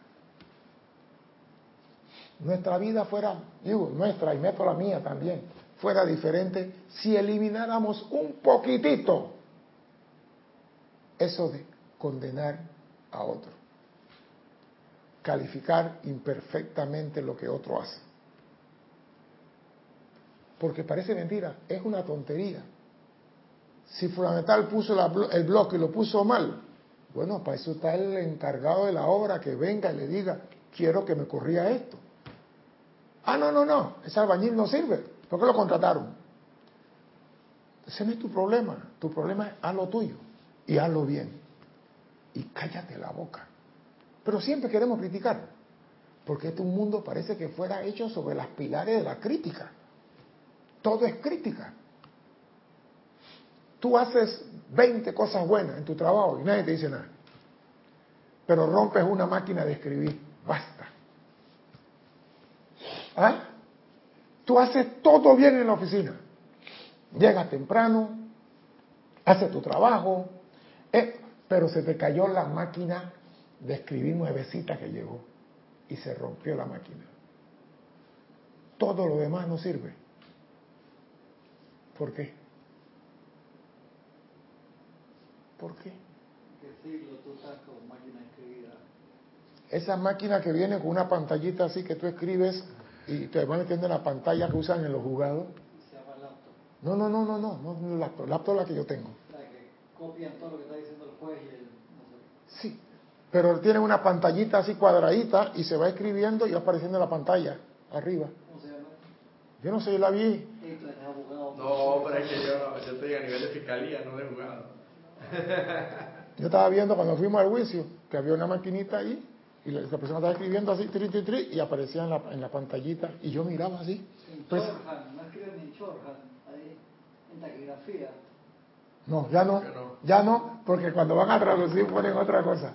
Nuestra vida fuera, digo, nuestra y meto la mía también, fuera diferente si elimináramos un poquitito eso de condenar a otro calificar imperfectamente lo que otro hace. Porque parece mentira, es una tontería. Si Fundamental puso el bloque y lo puso mal, bueno, para eso está el encargado de la obra que venga y le diga, quiero que me corría esto. Ah, no, no, no, ese albañil no sirve. ¿Por qué lo contrataron? Ese no es tu problema. Tu problema es haz lo tuyo y hazlo bien. Y cállate la boca. Pero siempre queremos criticar, porque este mundo parece que fuera hecho sobre las pilares de la crítica. Todo es crítica. Tú haces 20 cosas buenas en tu trabajo y nadie te dice nada. Pero rompes una máquina de escribir. Basta. ¿Ah? Tú haces todo bien en la oficina. Llegas temprano, haces tu trabajo, eh, pero se te cayó la máquina de escribir nuevecita que llegó y se rompió la máquina. Todo lo demás no sirve. ¿Por qué? ¿Por qué? Esa máquina que viene con una pantallita así que tú escribes y te van metiendo en la pantalla que usan en los jugados. Se llama laptop. No, no, no, no, no, no, no laptop. Laptop es la que yo tengo. La que copian todo lo que está diciendo el juez y el... Sí, pero tiene una pantallita así cuadradita y se va escribiendo y va apareciendo en la pantalla arriba. ¿Cómo se llama? Yo no sé, yo la vi. No, pero es que yo, yo estoy a nivel de fiscalía, no de jugado. yo estaba viendo cuando fuimos al juicio que había una maquinita ahí y la, persona estaba escribiendo así, tri, tri, tri, y aparecía en la, en la pantallita y yo miraba así. En pues, no escriben en ahí, en taquigrafía. No, ya no, ya no, porque cuando van a traducir ponen otra cosa.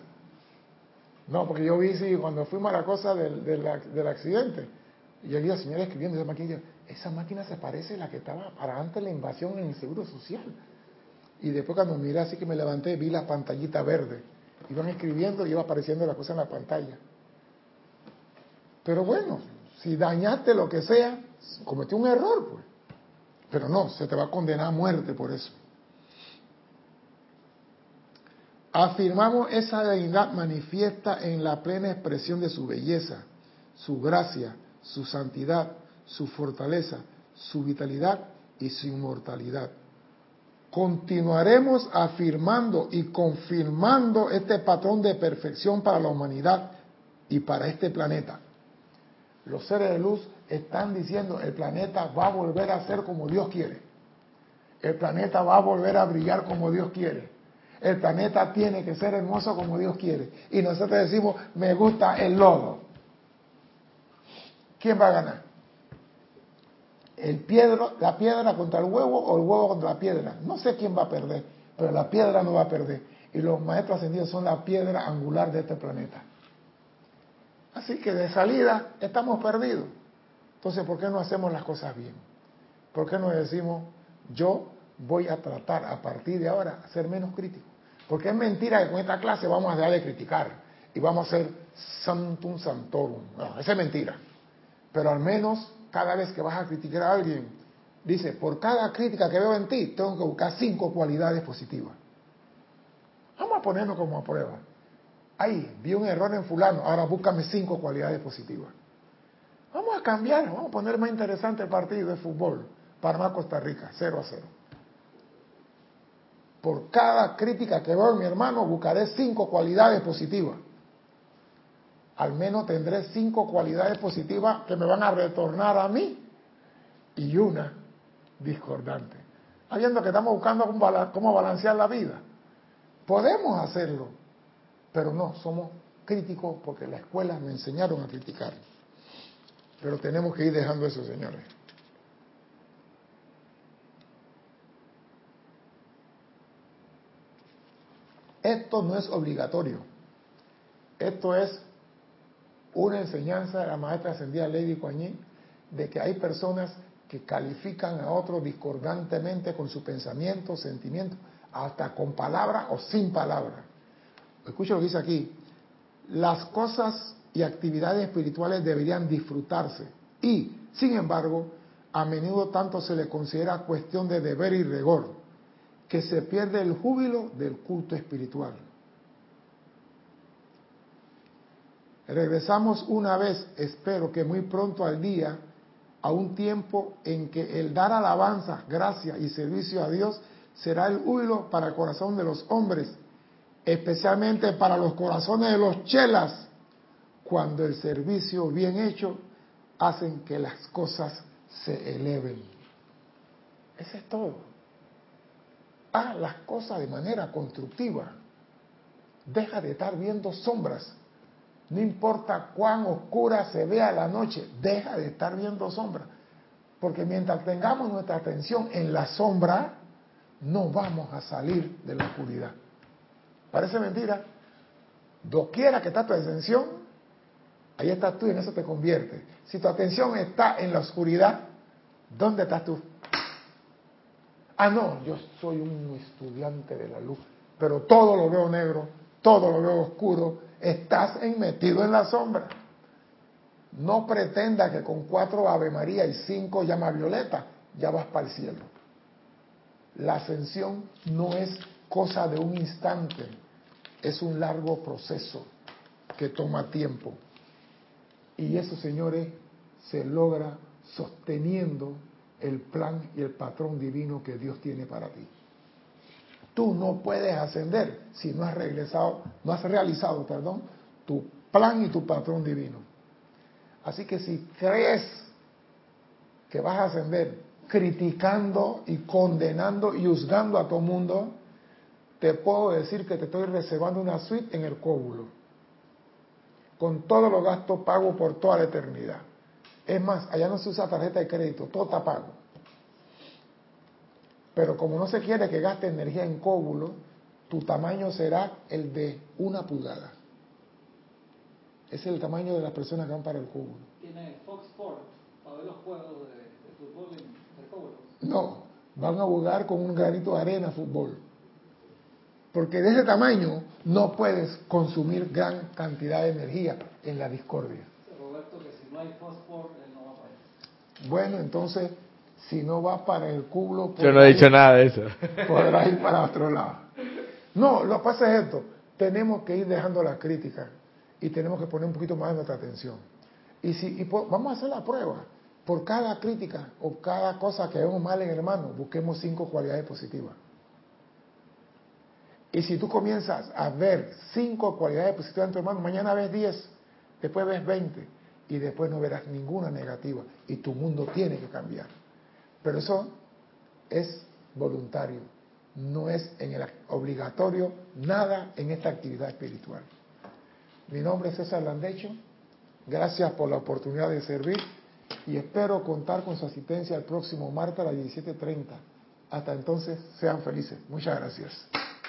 No, porque yo vi, sí, cuando fuimos a la cosa del, del, accidente, y yo vi a la señora escribiendo esa máquina, esa máquina se parece a la que estaba para antes de la invasión en el Seguro Social. Y después cuando miré así que me levanté, vi la pantallita verde. Iban escribiendo y iba apareciendo la cosa en la pantalla. Pero bueno, si dañaste lo que sea, cometió un error, pues. Pero no, se te va a condenar a muerte por eso. Afirmamos esa deidad manifiesta en la plena expresión de su belleza, su gracia, su santidad, su fortaleza, su vitalidad y su inmortalidad. Continuaremos afirmando y confirmando este patrón de perfección para la humanidad y para este planeta. Los seres de luz están diciendo el planeta va a volver a ser como Dios quiere. El planeta va a volver a brillar como Dios quiere el planeta tiene que ser hermoso como Dios quiere. Y nosotros decimos, me gusta el lodo. ¿Quién va a ganar? El piedra, ¿La piedra contra el huevo o el huevo contra la piedra? No sé quién va a perder, pero la piedra no va a perder. Y los maestros ascendidos son la piedra angular de este planeta. Así que de salida estamos perdidos. Entonces, ¿por qué no hacemos las cosas bien? ¿Por qué no decimos, yo voy a tratar a partir de ahora a ser menos crítico. Porque es mentira que con esta clase vamos a dejar de criticar y vamos a ser santum santorum. No, esa es mentira. Pero al menos cada vez que vas a criticar a alguien, dice, por cada crítica que veo en ti, tengo que buscar cinco cualidades positivas. Vamos a ponernos como a prueba. Ay, vi un error en fulano, ahora búscame cinco cualidades positivas. Vamos a cambiar, vamos a poner más interesante el partido de fútbol. Panamá-Costa Rica, 0 a 0. Por cada crítica que veo en mi hermano, buscaré cinco cualidades positivas. Al menos tendré cinco cualidades positivas que me van a retornar a mí y una discordante. Habiendo que estamos buscando cómo balancear la vida. Podemos hacerlo, pero no, somos críticos porque la escuela me enseñaron a criticar. Pero tenemos que ir dejando eso, señores. Esto no es obligatorio. Esto es una enseñanza de la maestra ascendida Lady Kuan de que hay personas que califican a otros discordantemente con su pensamiento, sentimiento, hasta con palabra o sin palabra. Escucha lo que dice aquí. Las cosas y actividades espirituales deberían disfrutarse y, sin embargo, a menudo tanto se le considera cuestión de deber y rigor, que se pierde el júbilo del culto espiritual. Regresamos una vez, espero que muy pronto al día, a un tiempo en que el dar alabanza, gracia y servicio a Dios será el júbilo para el corazón de los hombres, especialmente para los corazones de los chelas, cuando el servicio bien hecho hacen que las cosas se eleven. Eso es todo. Haz las cosas de manera constructiva. Deja de estar viendo sombras. No importa cuán oscura se vea la noche, deja de estar viendo sombras. Porque mientras tengamos nuestra atención en la sombra, no vamos a salir de la oscuridad. Parece mentira. Doquiera que está tu atención, ahí estás tú y en eso te convierte. Si tu atención está en la oscuridad, ¿dónde estás tú? Ah, no, yo soy un estudiante de la luz, pero todo lo veo negro, todo lo veo oscuro, estás metido en la sombra. No pretenda que con cuatro Ave María y cinco llama violeta ya vas para el cielo. La ascensión no es cosa de un instante, es un largo proceso que toma tiempo. Y eso, señores, se logra sosteniendo el plan y el patrón divino que Dios tiene para ti. Tú no puedes ascender si no has regresado, no has realizado, perdón, tu plan y tu patrón divino. Así que si crees que vas a ascender criticando y condenando y juzgando a todo mundo, te puedo decir que te estoy reservando una suite en el cóbulo, con todos los gastos pagos por toda la eternidad. Es más, allá no se usa tarjeta de crédito, todo está pago. Pero como no se quiere que gaste energía en cóbulo, tu tamaño será el de una pulgada. Ese es el tamaño de las personas que van para el cóbulo. ¿Tiene Fox Sports para ver los juegos de, fútbol en el cóbulo? No, van a jugar con un granito de arena fútbol. Porque de ese tamaño no puedes consumir gran cantidad de energía en la discordia. Roberto, que si no hay Sports, él no va para eso. Bueno, entonces si no va para el culo... Yo no he dicho nada de eso. Podrá ir para otro lado. No, lo que pasa es esto. Tenemos que ir dejando la crítica y tenemos que poner un poquito más de nuestra atención. Y si vamos a hacer la prueba. Por cada crítica o cada cosa que vemos mal en el hermano, busquemos cinco cualidades positivas. Y si tú comienzas a ver cinco cualidades positivas en tu hermano, mañana ves diez, después ves veinte y después no verás ninguna negativa y tu mundo tiene que cambiar. Pero eso es voluntario, no es en el obligatorio nada en esta actividad espiritual. Mi nombre es César Landecho, gracias por la oportunidad de servir y espero contar con su asistencia el próximo martes a las 17.30. Hasta entonces, sean felices. Muchas gracias.